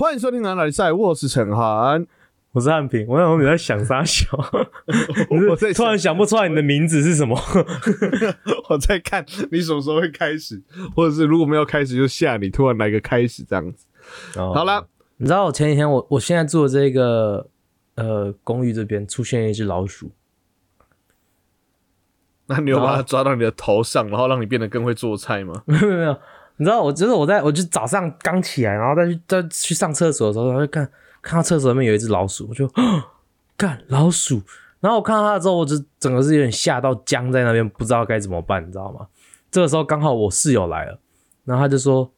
欢迎收听《南来赛》，我是陈涵。我是汉平，我想说你在想啥小？我在突然想不出来你的名字是什么。我在看你什么时候会开始，或者是如果没有开始就吓你，突然来个开始这样子。好了，你知道我前几天我我现在住的这个呃公寓这边出现一只老鼠，那你有把它抓到你的头上，然后让你变得更会做菜吗？没 有没有，你知道我就是我在我就早上刚起来，然后再去再去上厕所的时候，然后就看。看到厕所里面有一只老鼠，我就干老鼠。然后我看到它之后，我就整个是有点吓到僵在那边，不知道该怎么办，你知道吗？这个时候刚好我室友来了，然后他就说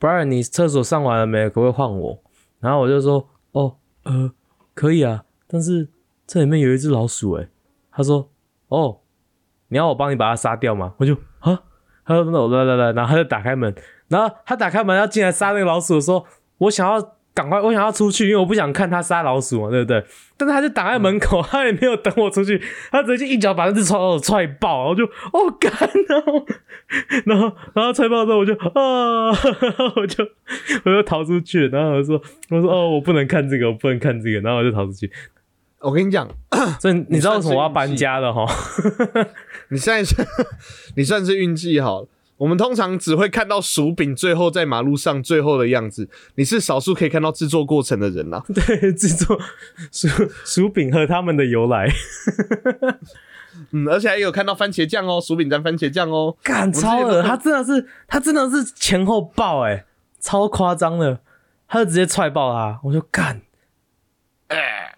：“Brian，你厕所上完了没？可不可以换我？”然后我就说：“哦，呃，可以啊，但是这里面有一只老鼠。”诶，他说：“哦，你要我帮你把它杀掉吗？”我就啊，他说：“那来来来。”然后他就打开门，然后他打开门要进来杀那个老鼠的时候，我想要。赶快！我想要出去，因为我不想看他杀老鼠嘛，对不对？但是他就挡在门口，他也没有等我出去，他直接一脚把那只老鼠踹爆，然后就哦干，然后然后 然后踹爆之后，我就啊，我就我就逃出去，然后我说我说哦，我不能看这个，我不能看这个，然后我就逃出去。我跟你讲，这你知道为什么我要搬家了哈？你现在是，你算是运气好。我们通常只会看到薯饼最后在马路上最后的样子，你是少数可以看到制作过程的人啦。对，制作薯薯饼和他们的由来。嗯，而且还有看到番茄酱哦，薯饼沾番茄酱哦，干超了，他真的是他真的是前后爆哎，超夸张的，他就直接踹爆他，我就干，哎，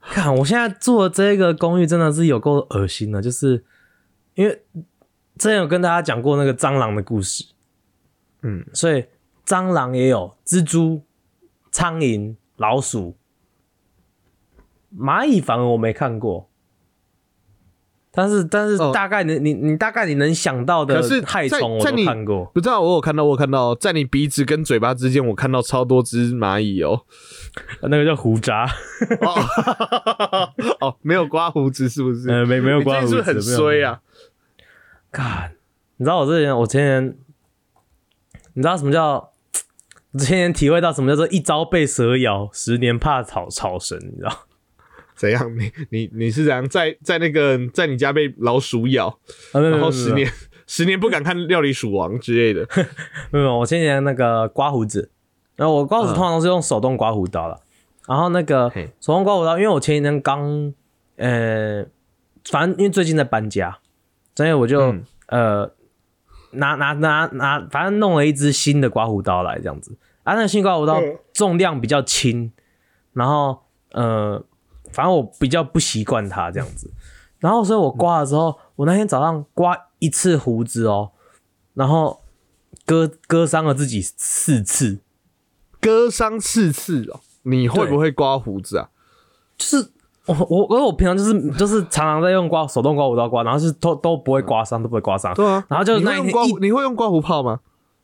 看我现在住的这个公寓真的是有够恶心的，就是因为。之前有跟大家讲过那个蟑螂的故事，嗯，所以蟑螂也有，蜘蛛、苍蝇、老鼠、蚂蚁，反而我没看过。但是，但是大概你你你大概你能想到的害虫，我都看过。不知道我有看到，我看到在你鼻子跟嘴巴之间，我看到超多只蚂蚁哦。那个叫胡渣。哦，没有刮胡子是不是？呃，没没有刮胡子，是不是很衰啊？看，你知道我之前，我前年，你知道什么叫？前年体会到什么叫做一朝被蛇咬，十年怕草草绳，你知道？怎样？你你你是怎样在在那个在你家被老鼠咬，然后十年 十年不敢看料理鼠王之类的？没有，我前年那个刮胡子，然后我刮胡子通常都是用手动刮胡刀了，然后那个手动刮胡刀，因为我前几天刚，呃，反正因为最近在搬家。所以我就呃拿拿拿拿，反正弄了一支新的刮胡刀来这样子。啊，那新刮胡刀重量比较轻，然后呃，反正我比较不习惯它这样子。然后所以我刮的时候，我那天早上刮一次胡子哦，然后割割伤了自己四次，割伤四次哦。你会不会刮胡子啊？就是。我我我我平常就是就是常常在用刮手动刮胡刀刮，然后是都都不会刮伤，都不会刮伤。对啊，然后就那一刮你会用刮胡泡吗？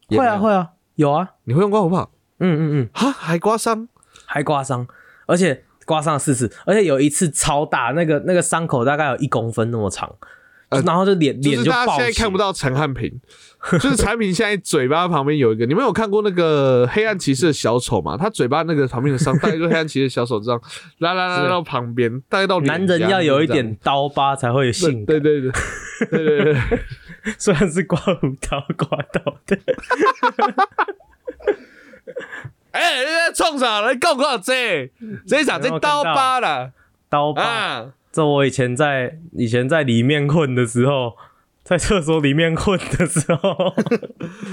会啊会啊，有啊，你会用刮胡泡？嗯嗯嗯，哈，还刮伤，还刮伤，而且刮伤了四次，而且有一次超大，那个那个伤口大概有一公分那么长。然后就脸脸就爆。大家现在看不到陈汉平，就是产品现在嘴巴旁边有一个，你们有看过那个黑暗骑士的小丑吗？他嘴巴那个旁边的伤，大概就黑暗骑士小丑这样 拉拉拉到旁边，大概到男人要有一点刀疤才会有性感。对对对对对对，虽然是刮胡刀刮到的。哎，你在冲啥？你讲讲这，这啥？这刀疤啦？刀疤。这我以前在以前在里面混的时候，在厕所里面混的时候，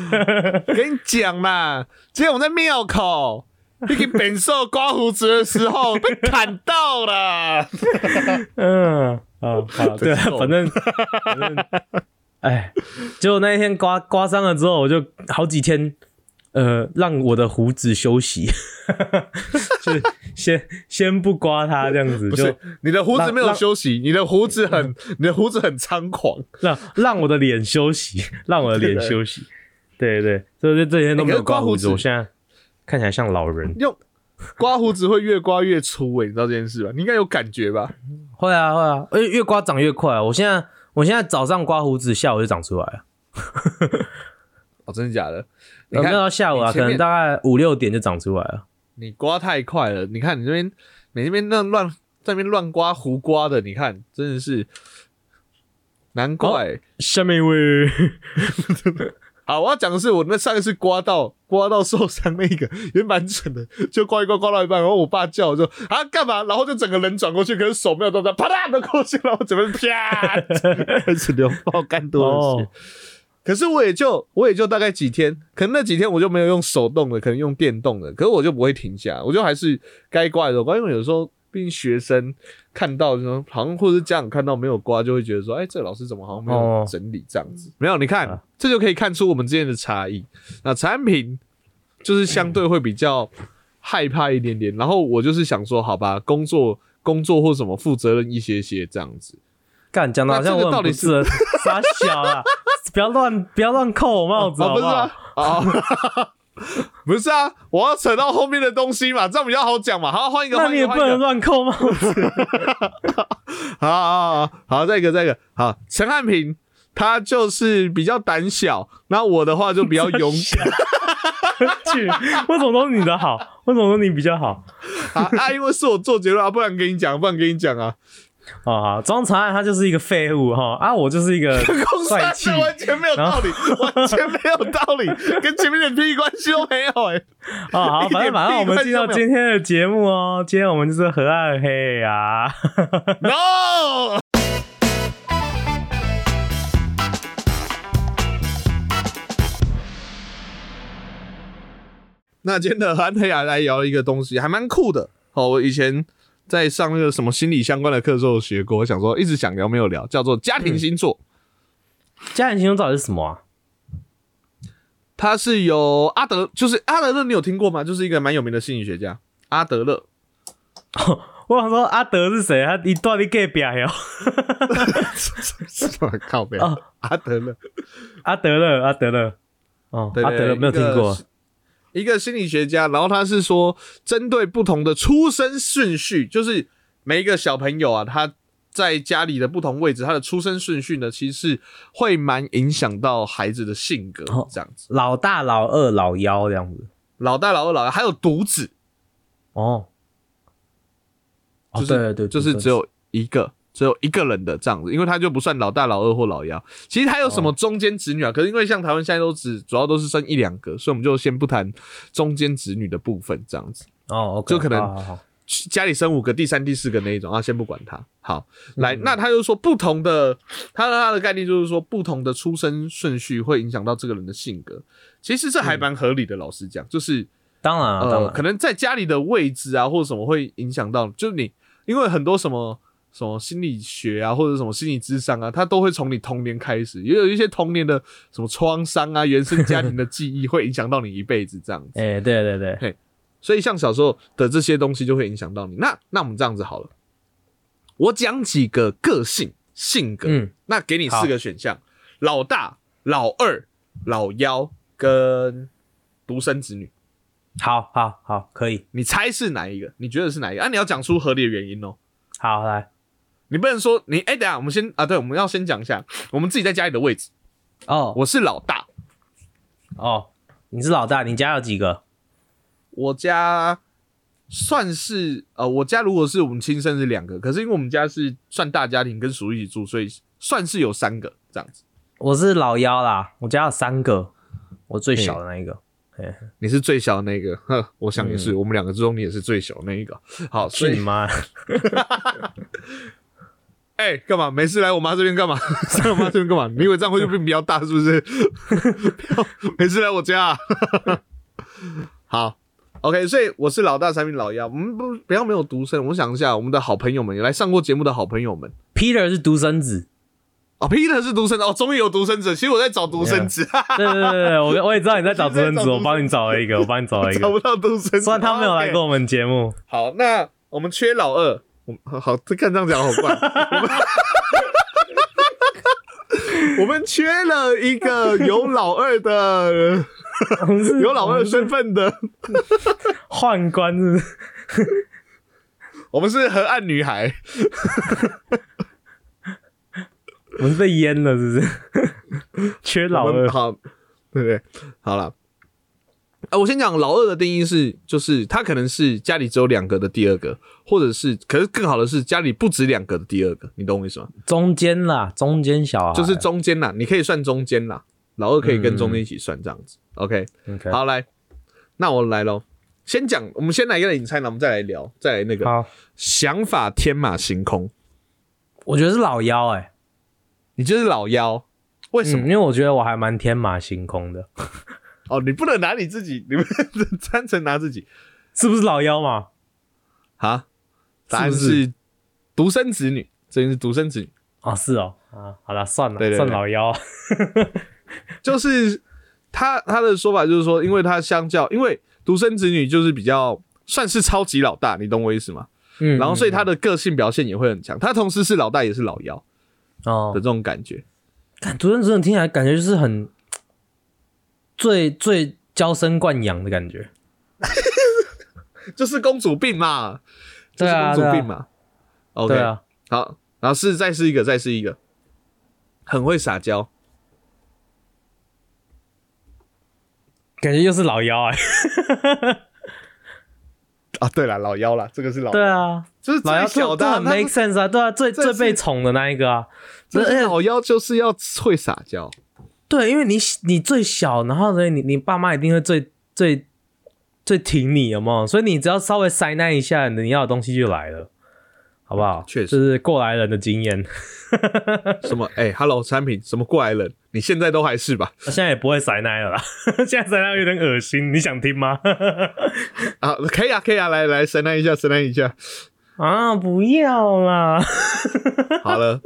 跟你讲嘛，今天我在庙口，你给本兽刮胡子的时候被砍到了。嗯，啊，好，对，反正反正，哎，结果那一天刮刮伤了之后，我就好几天。呃，让我的胡子休息，就是先先不刮它这样子。就你的胡子没有休息，你的胡子很，你的胡子很猖狂。让让我的脸休息，让我的脸休息。对对，所以这几天都没有刮胡子，我现在看起来像老人。用刮胡子会越刮越粗诶，你知道这件事吧？你应该有感觉吧？会 啊会啊，而且越刮长越快。我现在我现在早上刮胡子，下午就长出来了。哦，真的假的？没有到下午啊，可能大概五六点就长出来了。你刮太快了，你看你这边你那边那乱在那边乱刮胡刮的，你看真的是难怪。下面一位，好，我要讲的是我那上一次刮到刮到受伤那个也蛮准的，就刮一刮刮到一半，然后我爸叫我说啊干嘛，然后就整个人转过去，可是手没有动作，啪嗒的过去了，然后整个啪 开始流爆干多的血。哦可是我也就我也就大概几天，可能那几天我就没有用手动的，可能用电动的，可是我就不会停下，我就还是该刮的时候刮，因为有时候毕竟学生看到说好像或者是家长看到没有刮，就会觉得说，哎，这个老师怎么好像没有哦整理这样子？没有，你看、啊这就可以看出我们之间的差异。那产品就是相对会比较害怕一点点，然后我就是想说，好吧，工作工作或什么负责任一些些这样子。干讲的好像我那这个到底很不适合，傻小啦，不要乱不要乱扣我帽子啊，好好不是啊？，啊，不是啊，我要扯到后面的东西嘛，这样比较好讲嘛。好，换一个，那你也不能乱扣帽子。好好好好，再一个，再一个，好，陈汉平他就是比较胆小，那我的话就比较勇敢 去，为什么都是你的好？为什么说你比较好？啊啊，因为是我做结论啊，不然跟你讲，不然跟你讲啊，哦好，庄长安他就是一个废物哈啊，我就是一个 公帅气司完全没有道理，完全没有道理，跟前面的屁关系都没有哎、哦好，反正反正我们进到今天的节目哦，今天我们就是和暗黑啊，No。那今天的韩黑啊来聊一个东西，还蛮酷的哦。我以前在上那个什么心理相关的课的时候有学过，我想说一直想聊没有聊，叫做家庭星座。家庭星座到底是什么啊？他是由阿德，就是阿德勒，你有听过吗？就是一个蛮有名的心理学家，阿德勒。我想说阿德是谁？他一段你 gay 表哟，什 么靠表？哦阿德勒。阿德勒，阿德勒，哦，对对阿德勒没有听过一个，心理学家，然后他是说，针对不同的出生顺序，就是每一个小朋友啊，他在家里的不同位置，他的出生顺序呢，其实是会蛮影响到孩子的性格哦这样子。老大、老二、老幺这样子。老大、老二、老幺，还有独子，哦，哦就是对对，就是只有一个。只有一个人的这样子，因为他就不算老大、老二或老幺。其实他有什么中间子女啊？可是因为像台湾现在都只主要都是生一两个，所以我们就先不谈中间子女的部分这样子。哦就可能好好好家里生五个，第三、第四个那一种啊，先不管他。好，嗯来，那他就说不同的，他他的概念就是说不同的出生顺序会影响到这个人的性格。其实这还蛮合理的，老实讲，就是当然呃，然可能在家里的位置啊，或者什么会影响到，就是你因为很多什么。什么心理学啊，或者什么心理智商啊，它都会从你童年开始，也有一些童年的什么创伤啊、原生家庭的记忆，会影响到你一辈子这样子。哎，对对对，所以像小时候的这些东西就会影响到你。那那我们这样子好了，我讲几个个性性格，嗯，那给你四个选项：老大、老二、老幺跟独生子女。好好好，可以，你猜是哪一个？你觉得是哪一个？啊，你要讲出合理的原因哦。好来，你不能说你哎、等下我们先啊，对，我们要先讲一下我们自己在家里的位置。哦我是老大，哦，你是老大，你家有几个？我家算是呃，我家如果是我们亲生是两个，可是因为我们家是算大家庭，跟叔叔一起住，所以算是有三个这样子。我是老幺啦，我家有三个，我最小的那一个。你是最小的那个，呵，我想也是，嗯我们两个之中你也是最小的那一个。好，所以去你妈！哎，干嘛？没事来我妈这边干嘛？来我妈这边干嘛？你以为这样会就变比较大是不是？不 要没事来我家、啊。好，OK，所以我是老大，产品老幺。我们不不要没有独生，我想一下，我们的好朋友们，有来上过节目的好朋友们。Peter 是独生子，哦，Peter 是独生子哦，终于有独生子。其实我在找独生子，对对对对，我我也知道你在找独生子，我帮你找了一个，我帮你找了一个。找不到独生子。虽然他没有来过我们节目，好，那我们缺老二。我好好，这看这样讲好怪。我们 缺了一个有老二的，有老二身份的。宦官是不是？我们是河岸女孩。我们是被淹了是不是？缺老二，好，对不对？好了，啊，我先讲老二的定义是，就是他可能是家里只有两个的第二个，或者是，可是更好的是家里不止两个的第二个，你懂我意思吗？中间啦，中间小孩就是中间啦，你可以算中间啦，老二可以跟中间一起算这样子。OK，OK，好来，那我来喽。先讲，我们先来一个引猜，那我们再来聊，再来那个好，想法天马行空。我觉得是老妖哎、你就是老妖，为什么？嗯因为我觉得我还蛮天马行空的，哦，你不能拿你自己，你们单纯拿自己是不是老妖嘛？啊？答案是不是是独生子女，这是独生子女，哦，是哦，啊，好了，算了，对对对算老妖，就是他他的说法就是说，因为他相较，因为独生子女就是比较算是超级老大，你懂我意思吗？嗯，然后所以嗯他的个性表现也会很强，他同时是老大也是老幺哦的这，种感觉。看独生子女听起来感觉就是很最最娇生惯养的感觉，就是公主病嘛，就是公主病嘛。OK，对啊，好，然后是再是一个，再是一个，很会撒娇。感觉又是老妖哎、啊，对了，老幺了，这个是老，对，啊，就是老妖最小的很 make sense 啊，对啊，最最被宠的那一个啊，而且老幺就是要会撒娇。对，因为你你最小，然后所以，你你爸妈一定会最最最挺你，有没有？所以你只要稍微塞那一下，你要的东西就来了，好不好？确实这是过来人的经验。什么？哎、h e l l o 产品，什么过来人？你现在都还是吧？现在也不会塞奶了啦，现在塞奶有点恶心，你想听吗？啊，可以啊，可以啊，来来，塞奶一下，塞奶一下。啊，不要啦！好了，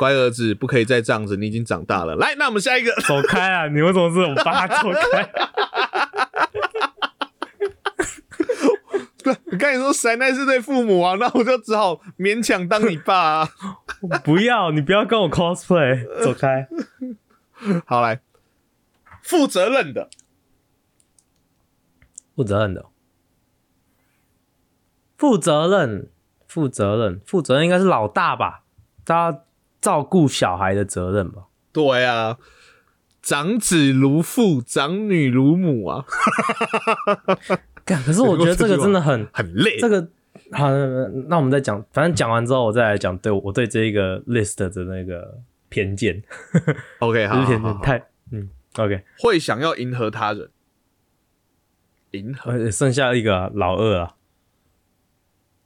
乖儿子，不可以再这样子，你已经长大了。来，那我们下一个，走开啊！你为什么是我爸？走开！我跟你说，神奈是对父母啊，那我就只好勉强当你爸啊。不要，你不要跟我 cosplay，走开。好，来，负责任的，负责任的，负责任，负责任，负责任应该是老大吧？他要照顾小孩的责任吧？对啊，长子如父，长女如母啊，干，可是我觉得这个真的很，很累。这个好，那我们再讲，反正讲完之后，我再来讲对我对这一个 list 的那个偏见，OK，好偏见，太嗯，OK，会想要迎合他人，迎合。呃，剩下一个啊老二啊，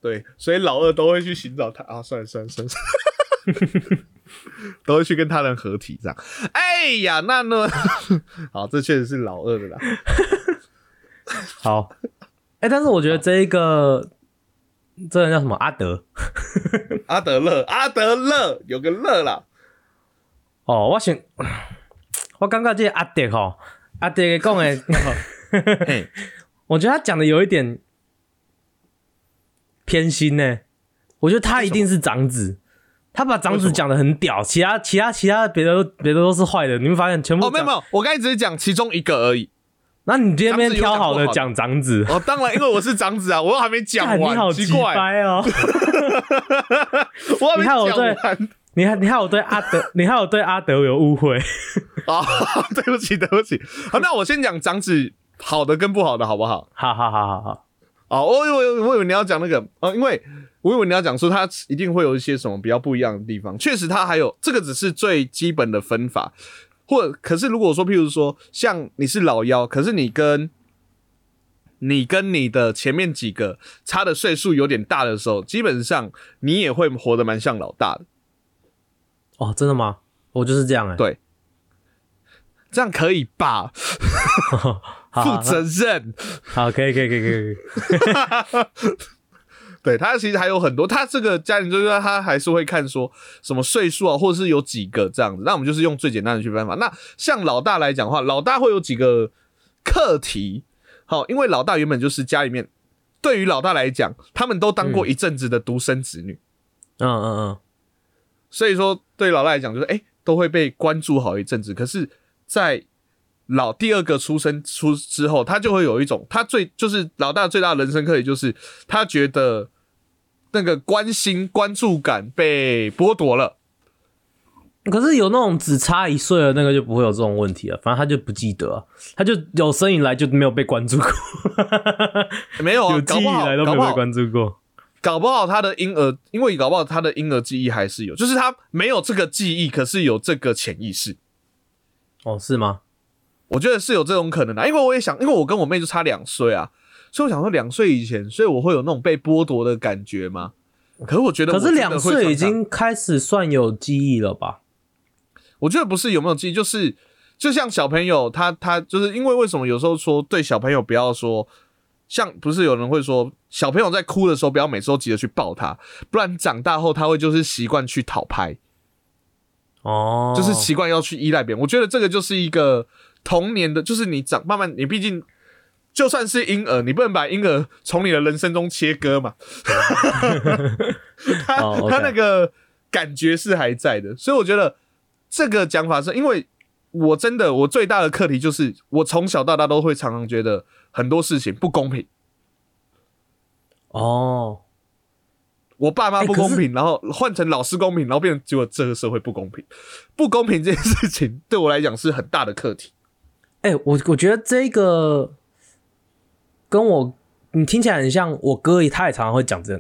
对，所以老二都会去寻找他。啊，算了算了算了，算了 都会去跟他人合体这样。哎呀，那呢？好，这确实是老二的啦。好，哎、但是我觉得这一个这个人叫什么阿德阿德勒，阿德勒有个勒啦，哦，我想 我感觉这个阿德吼，阿德讲的，嘿，我觉得他讲的有一点偏心呢。我觉得他一定是长子，他把长子讲的很屌，其他其他其他别的都别的都是坏的，你会发现全部哦，没有没有，我刚才只是讲其中一个而已。那你这边长子有挑好的讲长子，哦，当然，因为我是长子啊，我还没讲完你好奇怪，哦！我还没讲完。你看，你看我对阿德，你看我对阿德有误会。啊，对不起，对不起。好，那我先讲长子好的跟不好的，好不好？好好好好好，哦，我以为我以为你要讲那个，哦，因为我以为你要讲说他一定会有一些什么比较不一样的地方。确实，他还有这个只是最基本的分法，或可是如果说，譬如说像你是老幺，可是你跟你跟你的前面几个差的岁数有点大的时候，基本上你也会活得蛮像老大的。哦，真的吗？我就是这样哎、对，这样可以吧？负责任。好，可以可以可以可以。对他其实还有很多，他这个家庭就是说他还是会看说什么岁数啊，或者是有几个这样子。那我们就是用最简单的去办法。那像老大来讲的话，老大会有几个课题。好，因为老大原本就是家里面，对于老大来讲，他们都当过一阵子的独生子女，嗯嗯嗯，所以说对于老大来讲，就是哎、诶都会被关注好一阵子。可是，在老第二个出生出之后，他就会有一种他最就是老大最大的人生课题，就是他觉得那个关心关注感被剥夺了。可是有那种只差一岁的那个就不会有这种问题了，反正他就不记得、啊，他就有生以来就没有被关注过，没有啊，有记忆以来都没有被关注过。搞不好他的婴儿，因为搞不好他的婴儿记忆还是有，就是他没有这个记忆，可是有这个潜意识。哦，是吗？我觉得是有这种可能的、啊因为我也想，因为我跟我妹就差两岁啊，所以我想说两岁以前，所以我会有那种被剥夺的感觉吗？可是我觉得我可是两岁已经开始算有记忆了吧？我觉得不是有没有记忆，就是就像小朋友他他就是因为为什么有时候说对小朋友不要说，像不是有人会说小朋友在哭的时候不要每次都急着去抱他，不然长大后他会就是习惯去讨拍。哦，就是习惯要去依赖别人。我觉得这个就是一个童年的，就是你长慢慢，你毕竟就算是婴儿，你不能把婴儿从你的人生中切割嘛。他、他那个感觉是还在的，所以我觉得这个讲法是因为我真的我最大的课题就是我从小到大都会常常觉得很多事情不公平。哦，我爸妈不公平，然后换成老师公平，然后变成结果这个社会不公平，不公平这件事情 对我来讲是很大的课题。哎、我我觉得这个跟我你听起来很像我哥，他也常常会讲这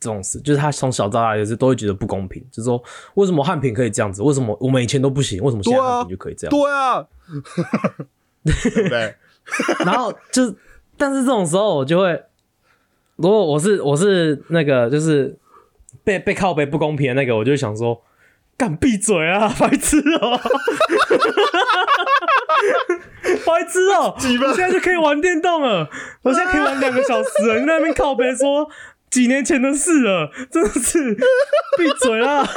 这种事，就是他从小到大也是都会觉得不公平，就是说为什么汉平可以这样子，为什么我们以前都不行，为什么现在汉平就可以这样？对啊，对不对？然后就，但是这种时候我就会，如果我是我是那个就是被被靠背不公平的那个，我就想说，干闭嘴啊，白痴哦、白痴哦、我现在就可以玩电动了，我现在可以玩两个小时了，你在那边靠背说几年前的事了，真的是闭嘴啊！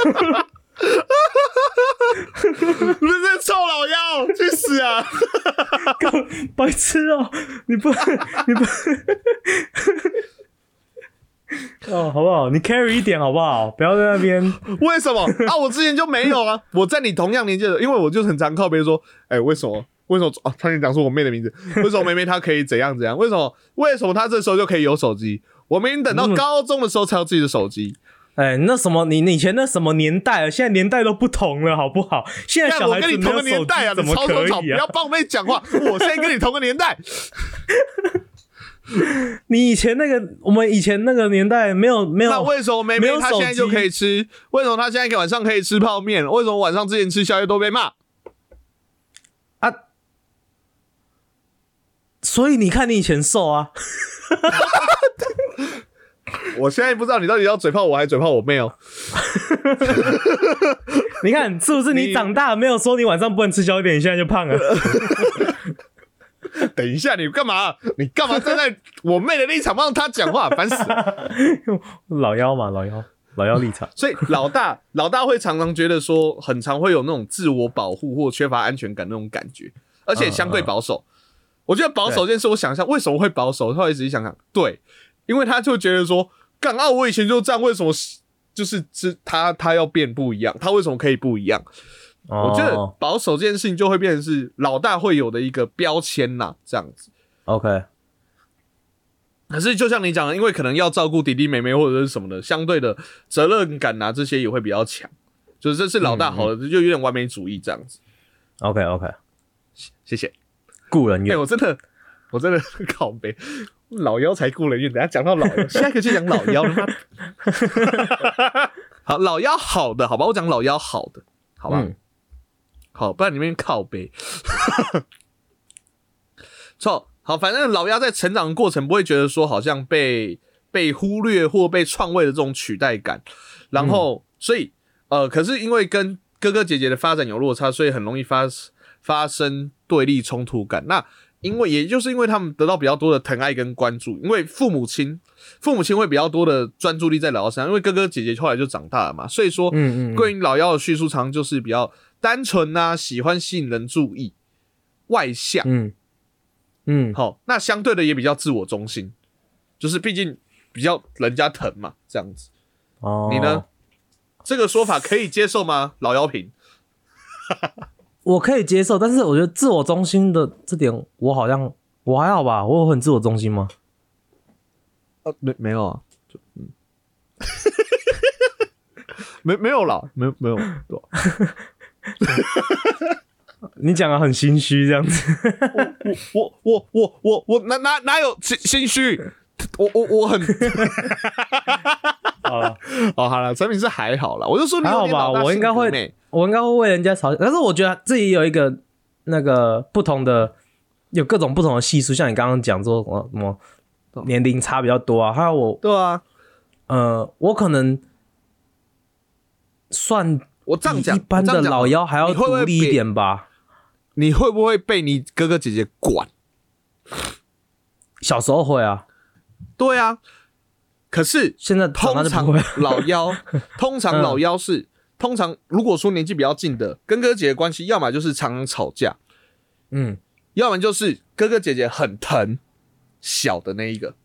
你们这臭老妖，去死啊！干白痴哦、你不你不。哦，好不好？你 carry 一点好不好？不要在那边。为什么啊？我之前就没有啊！我在你同样年纪的，因为我就很常靠别人说，哎、为什么？为什么啊？差点讲出我妹的名字。为什么妹妹她可以怎样怎样？为什么？为什么她这时候就可以有手机？我明明等到嗯高中的时候才有自己的手机。哎，那什么，你你以前那什么年代了？现在年代都不同了，好不好？现在小孩子没我跟你同有手机个年代啊，怎么可你超吵！不以啊要？帮我妹讲话，我现在跟你同个年代。你以前那个，我们以前那个年代没有没有那为什么妹妹没有手她现在就可以吃？为什么她现在晚上可以吃泡面？为什么晚上之前吃宵夜都被骂？啊？所以你看，你以前瘦啊，我现在不知道你到底要嘴炮我还是嘴炮我妹哦。你看是不是？你你长大没有说你晚上不能吃宵夜，你现在就胖了。等一下，你干嘛？你干嘛站在我妹的立场帮她讲话？烦死了！老妖嘛，老妖，老妖立场。所以老大老大会常常觉得说，很常会有那种自我保护或缺乏安全感那种感觉，而且相对保守。我觉得保守这件事，我想一下为什么会保守，后来仔细想想，对，因为他就觉得说，干啊，我以前就这样，为什么就是是他他要变不一样？他为什么可以不一样？我觉得哦保守这件事情就会变成是老大会有的一个标签呐，这样子。OK，可是就像你讲的，因为可能要照顾弟弟妹妹或者是什么的，相对的责任感啊这些也会比较强，就是这是老大好的，就有点完美主义这样子。OK OK，谢谢。哎、故人怨。我真的，我真的 靠背，老妖才雇人怨。等下讲到老妖，下一个就讲老妖。他妈好，老妖好的，好吧，我讲老妖好的，好吧，嗯好，不然你们靠背。错，好，反正老妖在成长的过程不会觉得说好像被被忽略或被篡位的这种取代感，然后、所以呃，可是因为跟哥哥姐姐的发展有落差，所以很容易发发生对立冲突感。那因为也就是因为他们得到比较多的疼爱跟关注，因为父母亲父母亲会比较多的专注力在老幺身上，因为哥哥姐姐后来就长大了嘛，所以说嗯嗯嗯关于老幺的叙述常常就是比较单纯呐、喜欢吸引人注意，外向。嗯嗯，好，那相对的也比较自我中心，就是毕竟比较人家疼嘛，这样子。哦，你呢？？这个说法可以接受吗？老妖平，我可以接受，但是我觉得自我中心的这点，我好像我还好吧，我有很自我中心吗？呃，没没有啊，就嗯，没没有啦，没有没有，对吧 你讲的很心虚这样子。我我我我我我哪哪哪有心心虚？我我我很 好了，哦，好了，产品是还好了，我就说你还好吧，我应该会我应该会为人家吵，但是我觉得自己有一个那个不同的，有各种不同的系数，像你刚刚讲说什么什么年龄差比较多啊，还有我对啊，呃，我可能算比我这样讲，一般的老妖还要独立一被点吧。你会不会被你哥哥姐姐管？小时候会啊，对啊，可是现在通常。老妖，通常老妖是，通常如果说年纪比较近的，跟哥哥姐姐关系，要么就是常常吵架，嗯，要么就是哥哥姐姐很疼小的那一个，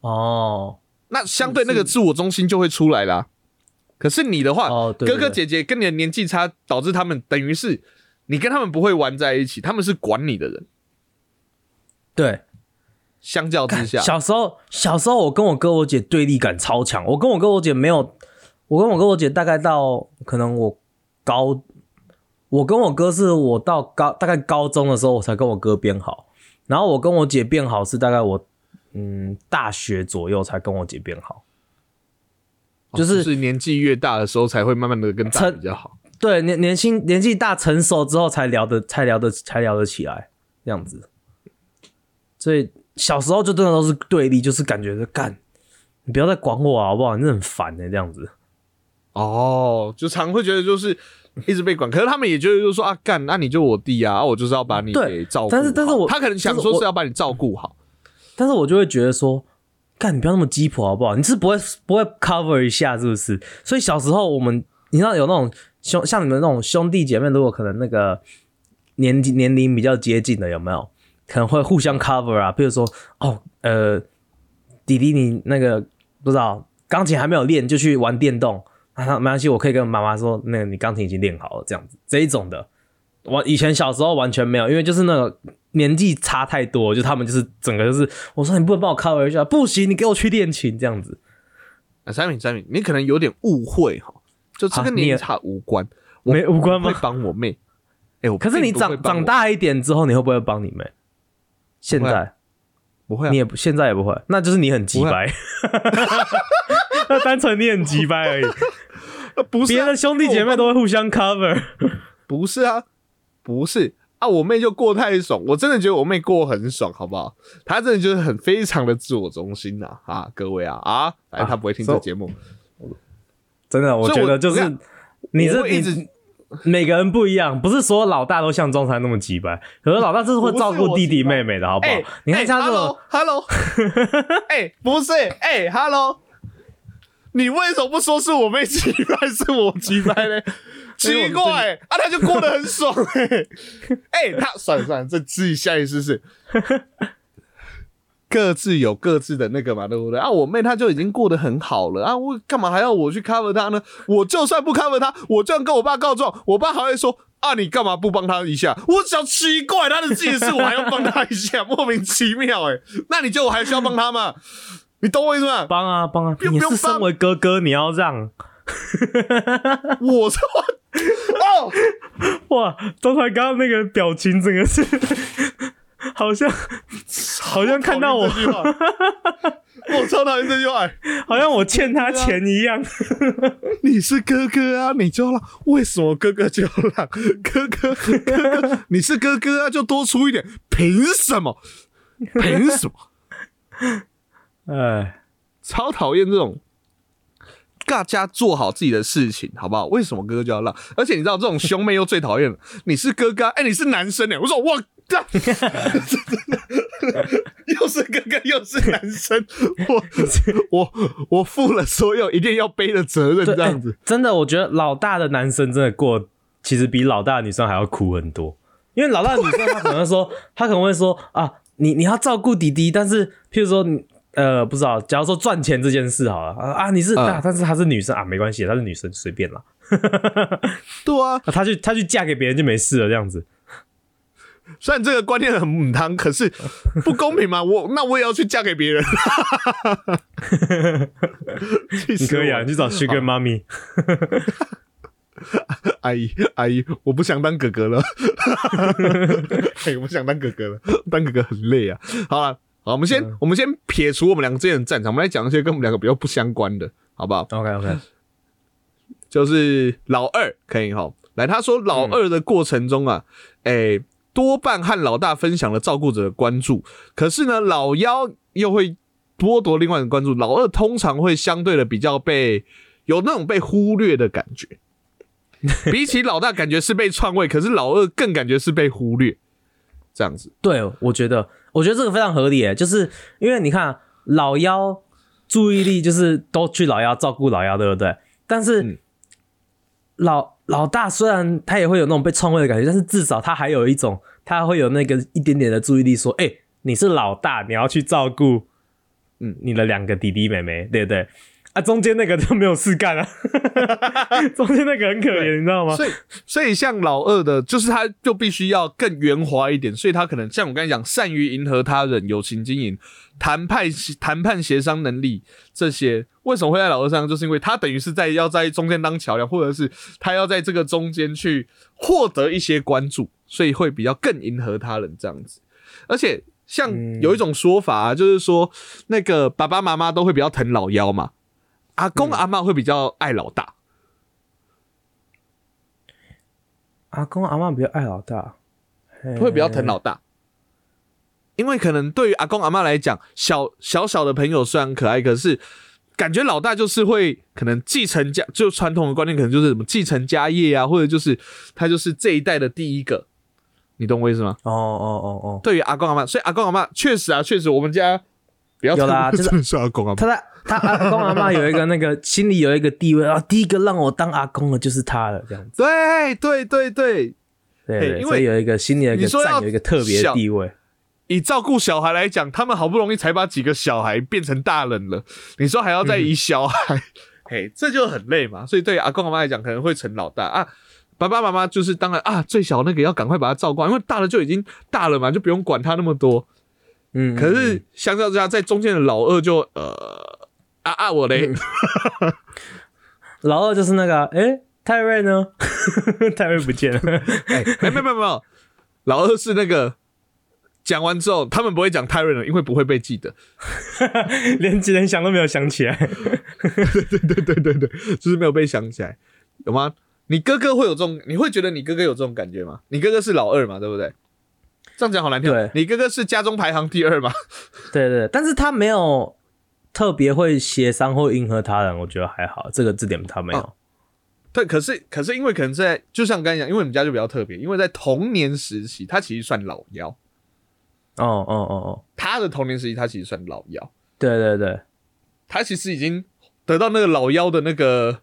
哦那相对那个自我中心就会出来啦。可是你的话，哦，对哥哥姐姐跟你的年纪差，导致他们等于是你跟他们不会玩在一起，他们是管你的人。对，相较之下，小时候小时候我跟我哥我姐对立感超强，我跟我哥我姐没有，我跟我哥我姐大概到可能我高，我跟我哥是我到高大概高中的时候我才跟我哥变好，然后我跟我姐变好是大概我嗯大学左右才跟我姐变好，哦就是是年纪越大的时候才会慢慢的跟大比较好。对年年轻年纪大成熟之后才聊得才聊得才聊得起来这样子，所以小时候就真的都是对立，就是感觉是干，你不要再管我啊，好不好？你很烦呢、这样子。哦，就常会觉得就是一直被管，可是他们也觉得就是说啊，干，那你就我弟啊，啊我就是要把你给照顾。但是但是我他可能想说是要把你照顾好。但是我就会觉得说，干你不要那么鸡婆好不好？你是不会不会 cover 一下是不是？所以小时候我们你知道有那种兄像你们那种兄弟姐妹，如果可能那个年纪年龄比较接近的有没有？可能会互相 cover 啊，比如说哦呃弟弟你那个不知道钢琴还没有练就去玩电动啊，没关系，我可以跟妈妈说，那个你钢琴已经练好了这样子这一种的。我以前小时候完全没有，因为就是那个年纪差太多，就他们就是整个就是，我说你不能帮我 cover 一下，不行，你给我去练琴这样子。啊，三敏三敏，你可能有点误会哈，就这啊你也跟年龄差无关，我没无关吗会帮我妹。哎，我可是你长长大一点之后，你会不会帮你妹？现在不会啊你，也不现在也不会，那就是你很鸡掰，那单纯你很鸡掰而已。呃 不是啊别的兄弟姐妹都会互相 cover。不是啊，不是啊，我妹就过太爽，我真的觉得我妹过很爽，好不好？她真的就是很非常的自我中心呐、啊，各位啊啊，反正她不会听这个节目，真的，我觉得就是你这一直你每个人不一样，不是所有老大都像中山那么急掰，可是老大就是会照顾弟弟妹妹的，好不好哎、？你看像这种，，hello，哎、不是，哎、h e l l o 你为什么不说是我妹急掰，是我急掰呢？奇怪、啊，他就过得很爽哎、哎、他算了算了，这自己下意识是各自有各自的那个嘛，对不对？啊，我妹她就已经过得很好了啊，我干嘛还要我去 cover 她呢？我就算不 cover 她，我这样跟我爸告状，我爸还会说啊，你干嘛不帮他一下？我想奇怪，他的自己的事我还要帮他一下，莫名其妙哎、那你觉得我还需要帮他吗？你懂我意思吗？帮啊帮啊，用不用你是身帮为哥哥，你要让 我说 哦，哇，周才刚刚那个表情，整个是好像好像看到我，我 超讨厌这句话。好像我欠他钱一样。你是哥哥啊，你就要让。为什么哥哥就要让？哥哥，哥哥，你是哥哥啊，就多出一点。凭什么？凭什么？哎，超讨厌这种。大家做好自己的事情，好不好？为什么哥哥就要让？而且你知道，这种兄妹又最讨厌了。你是哥哥啊，哎、你是男生哎、我说我干，又是哥哥又是男生，我我我负了所有一定要背的责任，对，这样子。哎真的，我觉得老大的男生真的过，其实比老大的女生还要苦很多。因为老大的女生，她可能会说，她可能会说啊，你你要照顾弟弟，但是譬如说你呃，不知道，假如说赚钱这件事好了啊啊，你是嗯啊，但是她是女生啊，没关系，她是女生，随便啦。对啊，啊，她去她去嫁给别人就没事了，这样子。虽然这个观念很母汤，可是 不公平嘛。我那我也要去嫁给别人。你可以啊，你去找 Sugar Mommy。阿姨阿姨，我不想当哥哥了，哎，我不想当哥哥了，当哥哥很累啊。好了，好，我们先、我们先撇除我们两个之间的战场，我们来讲一些跟我们两个比较不相关的，好不好？OK OK，就是老二可以哈。来，他说老二的过程中啊，诶、多半和老大分享了照顾者的关注，可是呢，老幺又会剥夺另外的关注，老二通常会相对的比较被有那种被忽略的感觉。比起老大，感觉是被篡位，可是老二更感觉是被忽略，这样子。对，我觉得，我觉得这个非常合理耶，就是因为你看老幺注意力就是都去老幺照顾老幺，对不对？但是、嗯老老大虽然他也会有那种被篡位的感觉，但是至少他还有一种，他会有那个一点点的注意力，说，哎、你是老大，你要去照顾，嗯你的两个弟弟妹妹，对不对？啊，中间那个就没有事干啊，中间那个很可怜，你知道吗？所以，所以像老二的，就是他就必须要更圆滑一点，所以他可能像我刚才讲，善于迎合他人、友情经营、谈判、谈判协商能力这些，为什么会在老二身上？就是因为他等于是在要在中间当桥梁，或者是他要在这个中间去获得一些关注，所以会比较更迎合他人这样子。而且，像有一种说法啊，就是说那个爸爸妈妈都会比较疼老幺嘛，阿公阿嬷会比较爱老大。阿公阿妈比较爱老大，会比较疼老大，因为可能对于阿公阿妈来讲，小小小的朋友虽然可爱，可是感觉老大就是会可能继承家，就传统的观念可能就是什么继承家业啊，或者就是他就是这一代的第一个，你懂我意思吗？哦哦哦哦，对于阿公阿妈，所以阿公阿妈确实啊，确实我们家不要有啦就是阿公阿妈，他在他阿公阿妈有一个那个心里有一个地位啊，第一个让我当阿公的就是他了，这样子，对对对对，对对，因为所以有一个心里有一个你说要占有一个特别的小地位，以照顾小孩来讲，他们好不容易才把几个小孩变成大人了，你说还要再以小孩，嘿，这就很累嘛。所以对阿公阿妈来讲，可能会成老大啊。爸爸妈妈就是当然啊，最小那个要赶快把他照顾好，因为大了就已经大了嘛，就不用管他那么多。嗯，可是相较之下，在中间的老二就呃啊啊我嘞，老二就是那个，哎，泰瑞呢？泰瑞不见了，哎哎没有没有没有，老二是那个讲完之后，他们不会讲泰瑞了，因为不会被记得。连连想都没有想起来。对对对对，就是没有被想起来，有吗？你哥哥会有这种，你会觉得你哥哥有这种感觉吗？你哥哥是老二嘛，对不对？这样讲好难听对。你哥哥是家中排行第二嘛？对对，但是他没有特别会协商或迎合他人，我觉得还好，这个这点他没有。哦。对，可是可是因为可能在，就像刚才讲，因为我们家就比较特别，因为在童年时期，他其实算老幺，哦哦哦哦，他的童年时期他其实算老幺，对对对，他其实已经得到那个老幺的那个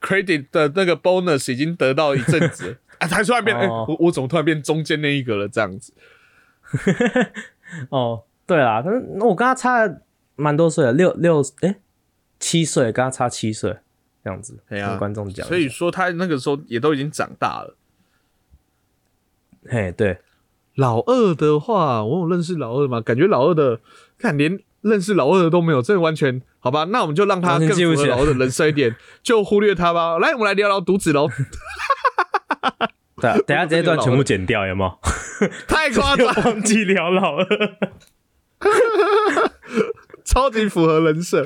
credit 的那个 bonus 已经得到一阵子。了 啊，才突然变，我我怎么突然变中间那一个了？这样子，哦对啦，但是我跟他差了蛮多岁的，六六哎七岁，跟他差七岁这样子，哎呀跟观众讲。所以说他那个时候也都已经长大了。嘿，对，老二的话，我有认识老二吗？感觉老二的，看连认识老二的都没有，这完全好吧？那我们就让他完更符合老二的人设一点，就忽略他吧。来，我们来聊聊独子喽，对啊，等下这一段全部剪掉，有没有？太夸张，忘记聊老二。超级符合人设。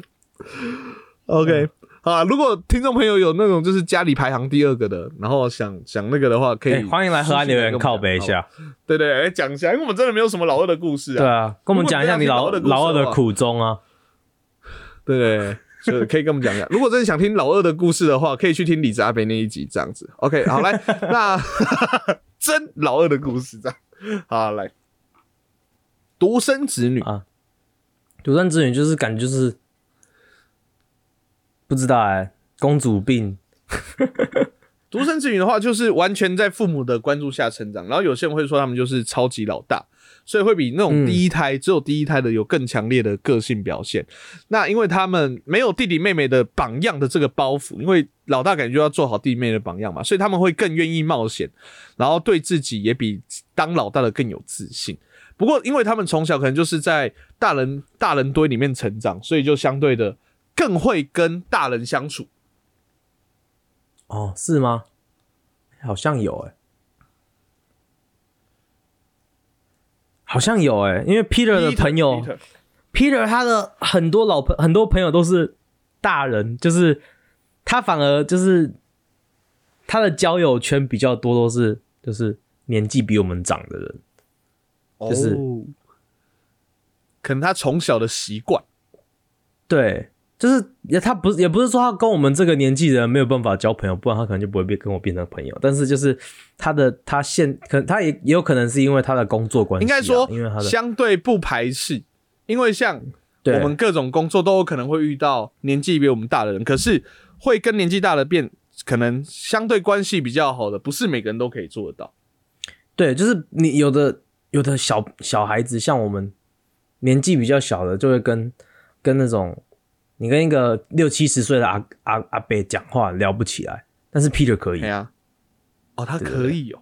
OK，好啊，如果听众朋友有那种就是家里排行第二个的，然后想想那个的话，可以、哎欢迎来河岸留言靠北一。下。对对，来讲一下，因为我们真的没有什么老二的故事啊。对啊，跟我们讲一下你老二的老二的苦衷啊。对对对，就是可以跟我们讲一下。如果真的想听老二的故事的话，可以去听李子阿北那一集这样子。OK，好来，那 真老二的故事这样。好来，独生子女，啊独生子女就是感觉就是不知道哎、公主病。独生子女的话，就是完全在父母的关注下成长。然后有些人会说他们就是超级老大，所以会比那种第一胎、只有第一胎的有更强烈的个性表现。那因为他们没有弟弟妹妹的榜样的这个包袱，因为老大感觉就要做好弟弟妹妹的榜样嘛，所以他们会更愿意冒险，然后对自己也比当老大的更有自信。不过，因为他们从小可能就是在大人大人堆里面成长，所以就相对的更会跟大人相处。哦，是吗？好像有哎、好像有哎、因为 Peter 的朋友 Peter，Peter 他的很多老朋很多朋友都是大人，就是他反而就是他的交友圈比较多，都是就是年纪比我们长的人。就是哦可能他从小的习惯，对，就是也他不是也不是说他跟我们这个年纪的人没有办法交朋友，不然他可能就不会变跟我变成朋友。但是就是他的他现可他也也有可能是因为他的工作关系啊、应该说因为他的相对不排斥，因为像我们各种工作都有可能会遇到年纪比我们大的人，可是会跟年纪大的变，可能相对关系比较好的，不是每个人都可以做得到。对，就是你有的有的小小孩子，像我们年纪比较小的，就会跟跟那种你跟一个六七十岁的阿阿阿伯讲话聊不起来，但是 Peter 可以。对，啊，哦，他可以哦，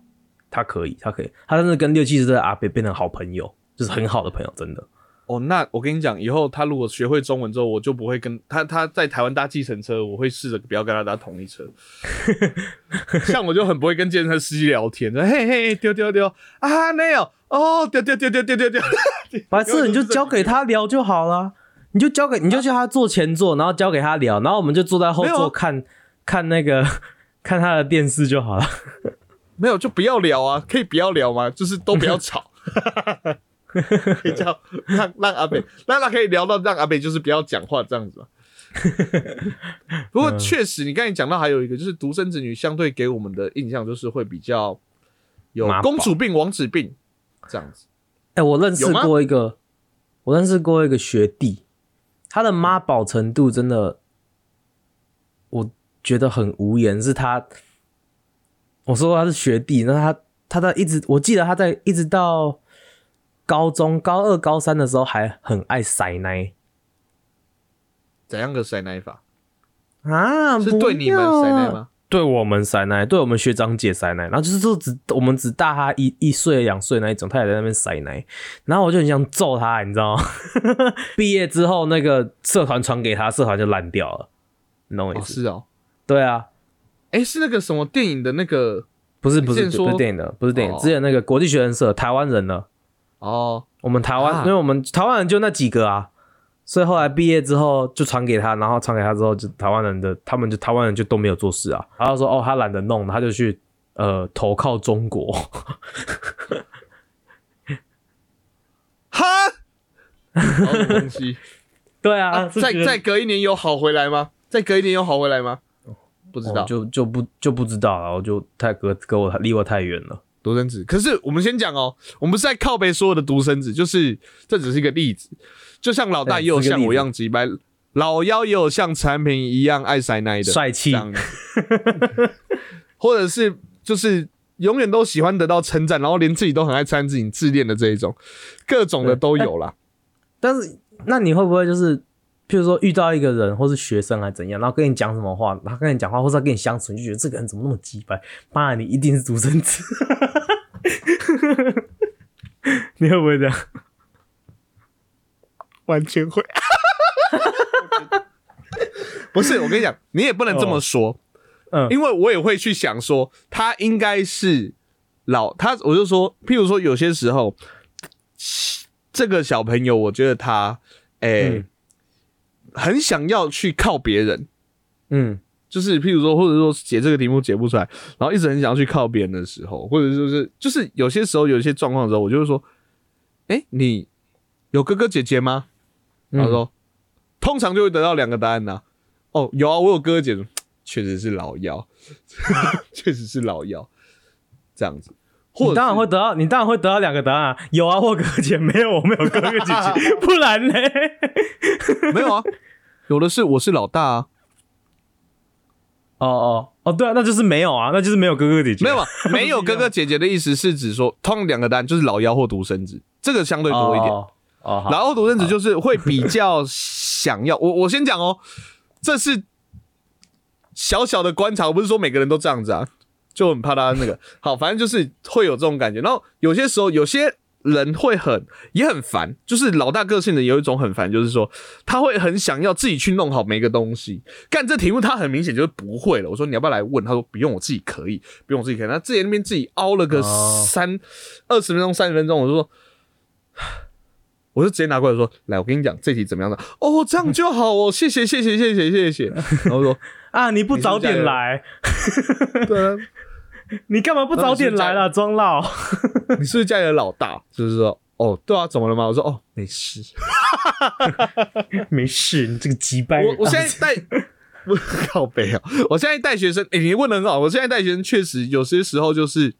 他可以，他可以，他真的跟六七十岁的阿伯变成好朋友，就是很好的朋友，真的。哦，那我跟你讲，以后他如果学会中文之后，我就不会跟他他在台湾搭计程车，我会试着不要跟他搭同一车。像我就很不会跟计程车司机聊天，说嘿嘿丢丢丢啊没有哦丢丢丢丢丢丢丢，白痴，你就交给他聊就好了，你就交给你就叫他坐前座，然后交给他聊，然后我们就坐在后座看看那个看他的电视就好了。没有就不要聊啊，可以不要聊吗？就是都不要吵。可以叫让让阿北，让他可以聊到让阿北就是不要讲话这样子嘛。不过确实，你刚才讲到还有一个，就是独生子女相对给我们的印象就是会比较有公主病、王子病这样子。哎、我认识过一个，我认识过一个学弟，他的妈宝程度真的，我觉得很无言。是他，我说他是学弟，那他他在一直，我记得他在一直到高中高二、高三的时候还很爱塞奶怎样个塞奶法？啊，是对你们塞奶吗？对我们塞奶，对我们学长姐塞奶，然后就是说只我们只大他一一岁两岁那一种，他也在那边塞奶，然后我就很想揍他，你知道吗？毕业之后那个社团传给他，社团就烂掉了，你懂我意哦，思？是哦。对啊，哎，是那个什么电影的那个不是不是不是电影的，不是电影，哦之前那个国际学生社台湾人的，哦，我们台湾，啊因为我们台湾人就那几个啊，所以后来毕业之后就传给他，然后传给他之后，就台湾人的他们就台湾人就都没有做事啊。然后说哦，他懒得弄，他就去呃投靠中国。哈，好什么东西？对啊，啊，再是觉得再隔一年有好回来吗？再隔一年有好回来吗？不知道。哦就就不就不知道了，我就太隔隔我离我太远了。独生子。可是我们先讲哦，我们不是在靠背所有的独生子，就是这只是一个例子。就像老大也有像我一样直白，老幺也有像产品一样爱塞奶的帅气或者是就是永远都喜欢得到称赞，然后连自己都很爱称赞自己自恋的这一种，各种的都有啦。但是那你会不会就是，譬如说遇到一个人或是学生还怎样，然后跟你讲什么话，他跟你讲话或者他跟你相处，你就觉得这个人怎么那么鸡掰？妈的，你一定是独生子。你会不会这样？完全会。不是，我跟你讲，你也不能这么说，嗯因为我也会去想说，他应该是老他，我就说，譬如说，有些时候，这个小朋友，我觉得他，诶、嗯很想要去靠别人，嗯。就是譬如说，或者说解这个题目解不出来，然后一直很想要去靠别人的时候，或者就是就是有些时候有一些状况的时候，我就会说，哎、你有哥哥姐姐吗？他说，通常就会得到两个答案呐、哦，有啊，我有哥哥姐姐，确实是老幺，确实是老幺，这样子。或当然是会得到，你当然会得到两个答案啊，有啊，或哥哥姐没有，我没有哥哥姐姐，不然呢？没有啊，有的是我是老大啊，哦哦哦，对啊，那就是没有啊，那就是没有哥哥姐姐，没有啊，没有哥哥姐姐的意思是指说，通常两个答案就是老幺或独生子，这个相对多一点。哦哦，好然后独生子就是会比较想要，我我先讲哦，这是小小的观察，我不是说每个人都这样子啊，就很怕他那个。好，反正就是会有这种感觉。然后有些时候，有些人会很也很烦，就是老大个性的有一种很烦，就是说他会很想要自己去弄好每个东西。干这题目他很明显就是不会了。我说你要不要来问？他说不用，我自己可以，不用我自己可以。他自己那边自己凹了个哦三二十分钟、三十分钟，我就说。我就直接拿过来说：“来，我跟你讲这题怎么样的？哦，这样就好哦，谢谢，谢谢，谢谢，谢谢。”然后说啊，你不早点来，：“ 对啊，你干嘛不早点来了，庄老？你是不是家里的老大？”就是说：“哦，对啊，怎么了吗？”我说：“哦，没事。”没事，你这个鸡掰。我我现在带我靠背啊！我现在带学生，哎、你问的很好。我现在带学生确实有些时候就是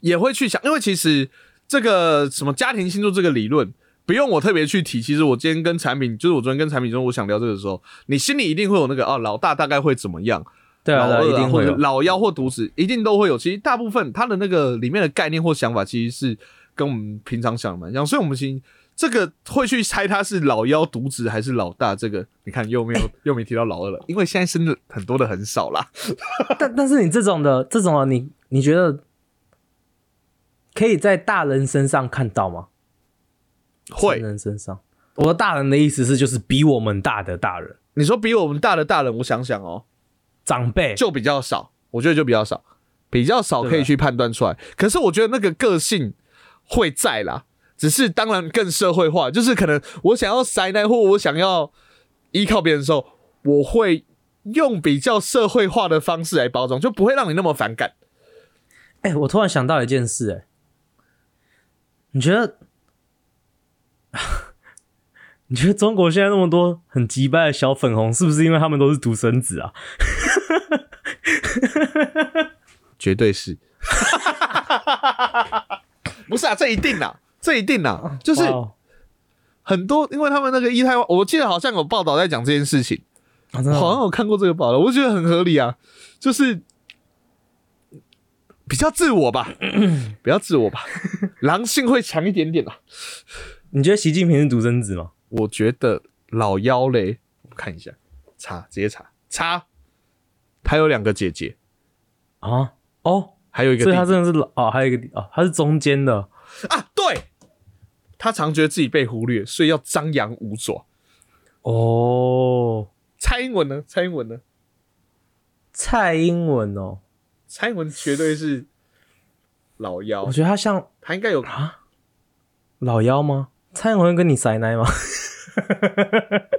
也会去想，因为其实这个什么家庭星座这个理论，不用我特别去提。其实我今天跟产品，就是我昨天跟产品中，我想聊这个的时候，你心里一定会有那个啊，老大大概会怎么样，对啊，老二啊，一定会有。老幺或独子，一定都会有。其实大部分他的那个里面的概念或想法，其实是跟我们平常想的蛮像，所以我们其实这个会去猜他是老幺、独子还是老大。这个你看又没有 又没提到老二了，因为现在生的很多的很少啦。但但是你这种的这种的，你你觉得可以在大人身上看到吗？成会，人身上。我的大人的意思是，就是比我们大的大人，你说比我们大的大人，我想想哦，长辈。就比较少，我觉得就比较少，比较少可以去判断出来。可是我觉得那个个性会在啦，只是当然更社会化，就是可能我想要塞奶或我想要依靠别人的时候，我会用比较社会化的方式来包装，就不会让你那么反感。哎、我突然想到一件事、哎，你觉得？你觉得中国现在那么多很急败的小粉红，是不是因为他们都是独生子啊？绝对是，不是啊？这一定啊，这一定啊，就是很多，因为他们那个一胎，我记得好像有报道在讲这件事情。好像有看过这个报道，我觉得很合理啊，就是比较自我吧，比较自我吧，狼性会强一点点啊。你觉得习近平是独生子吗？我觉得老幺嘞，我看一下，查直接查查，他有两个姐姐，啊，哦，还有一个弟弟所以他真的是老哦，还有一个弟哦，他是中间的啊，对，他常觉得自己被忽略，所以要张扬五爪。哦。蔡英文呢？蔡英文呢？蔡英文哦，蔡英文绝对是老妖我，觉得他像他应该有啊老妖吗？蔡英文会跟你塞奶吗？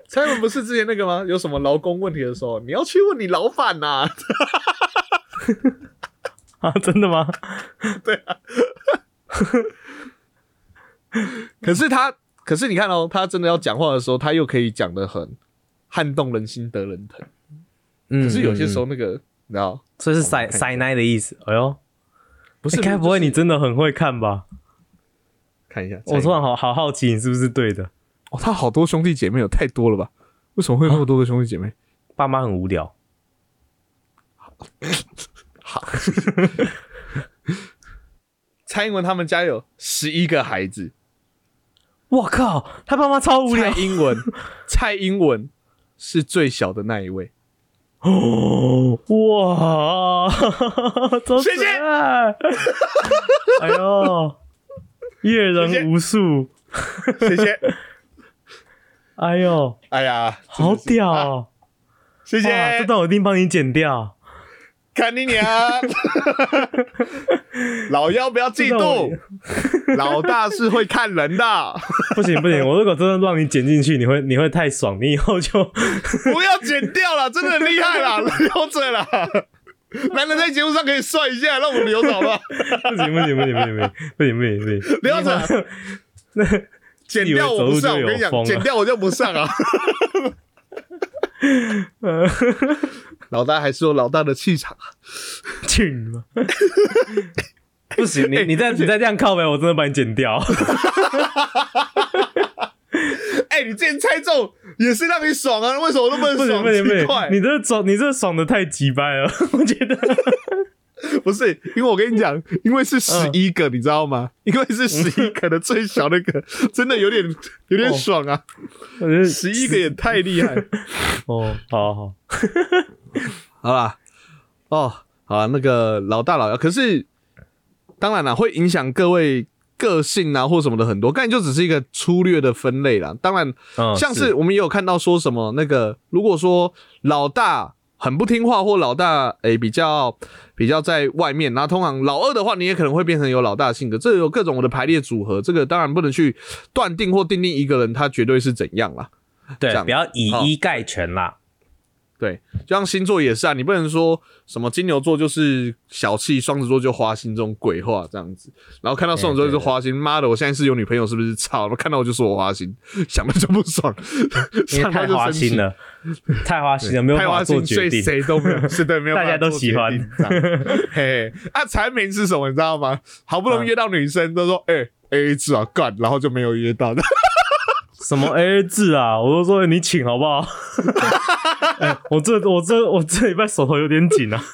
蔡英文不是之前那个吗？有什么劳工问题的时候，你要去问你老板呐、啊，真的吗？对啊可是他，可是你看哦，他真的要讲话的时候，他又可以讲的很撼动人心、得人疼。嗯，可是有些时候，那个，你知道，所以是塞塞奶的意思。哎呦，不是欸该不会你真的很会看吧？看一下，我突然好好好奇，你是不是对的？哦，他好多兄弟姐妹有太多了吧？为什么会有那么多的兄弟姐妹？爸妈很无聊。好蔡英文他们家有十一个孩子，我靠，他爸妈超无聊蔡。英文，蔡英文是最小的那一位。哦，哇，周谢谢爱。哎呦，阅人无数。谢谢。哎呦，哎呀，好屌！谢谢。这段我一定帮你剪掉。看你娘！老妖不要嫉妒，老大是会看人的，不行不行，我如果真的让你剪进去，你会你会太爽，你以后就不要剪掉了，真的很厉害啦，留着啦。男人在节目上可以帅一下，让我们留着吧。不行不行不行不行不行不行不行不行，不要走。那剪掉我不上，我跟你讲，剪掉我就不上啊。老大还是有老大的气场啊，去你妈！不行，你你再你再这样靠呗，我真的把你剪掉。哎、你之前猜中也是让你爽啊，为什么那么爽？不行不行，，你这爽你这爽的太鸡掰了，我觉得。不是，因为我跟你讲，因为是十一个，你知道吗？因为是十一个的最小那个，真的有点有点爽啊！十一个也太厉害。哦，好好，好啦，哦，好啦，那个老大老幺，可是当然了，会影响各位个性啊或什么的很多，刚才就只是一个粗略的分类啦。当然，嗯，像是我们也有看到说什么那个，如果说老大很不听话，或老大诶、比较比较在外面，然后通常老二的话，你也可能会变成有老大的性格，这有各种我的排列组合，这个当然不能去断定或定定一个人他绝对是怎样啦。这对，样不要以一概全啦。对，就像星座也是啊，你不能说什么金牛座就是小气，双子座就花心这种鬼话这样子。然后看到双子座就是花心，妈的，我现在是有女朋友是不是？操！看到我就说我花心，想的就不爽，因为 想太花心。了，太花心了，没有太花心，所以。谁都没有，是对，没有大家都喜欢决定。这样嘿，啊，产品是什么？你知道吗？好不容易约到女生，都说哎、A A 制啊，干，然后就没有约到。什么 A A 制啊？我都说你请好不好？哎我这我这我这礼拜手头有点紧啊。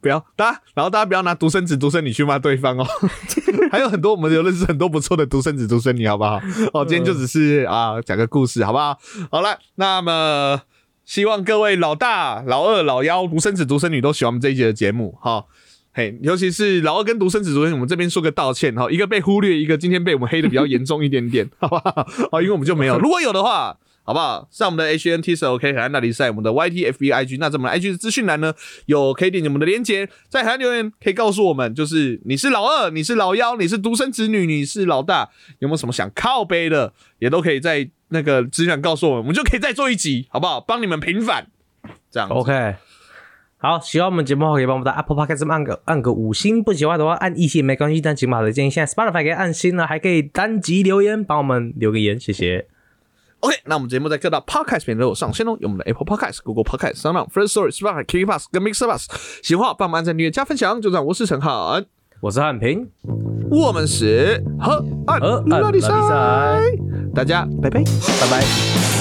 不要，大家，然后大家不要拿独生子、独生女去骂对方哦。还有很多我们有认识很多不错的独生子、独生女，好不好？哦，今天就只是啊讲个故事，好不好？好了，那么希望各位老大、老二、老幺、独生子、独生女都喜欢我们这一节的节目哈。嘿，尤其是老二跟独生子、独生女，我们这边说个道歉哈，一个被忽略，一个今天被我们黑的比较严重一点点，好不好？哦，因为我们就没有，如果有的话。好不好？上我们的 H N T S O K 海岸大比赛，我们的 Y T F B I G，那在我们的 I G 的资讯栏呢，有可以点击我们的链接，在海岸留言可以告诉我们，就是你是老二，你是老幺，你是独生子女，你是老大，有没有什么想靠背的，也都可以在那个资讯栏告诉我们，我们就可以再做一集，好不好？帮你们平反，这样 OK，好，喜欢我们节目的话，可以帮我们的 Apple Podcast 按个按个五星，不喜欢的话按一星也没关系，但请把的建议现在 Spotify 可以按星了，还可以单集留言，帮我们留个言，谢谢。OK，那我们节目在各大 Podcast 平台都有上线哦，有我们的 Apple Podcast、Google Podcast、s o u n d First Story、Spotify、KK Bus 跟 Mixer Bus。喜欢的话帮忙按赞、订阅、加分享，就这样。我是陈涵，我是汉平，我们是河岸河岸拉力赛，大家拜拜。拜拜。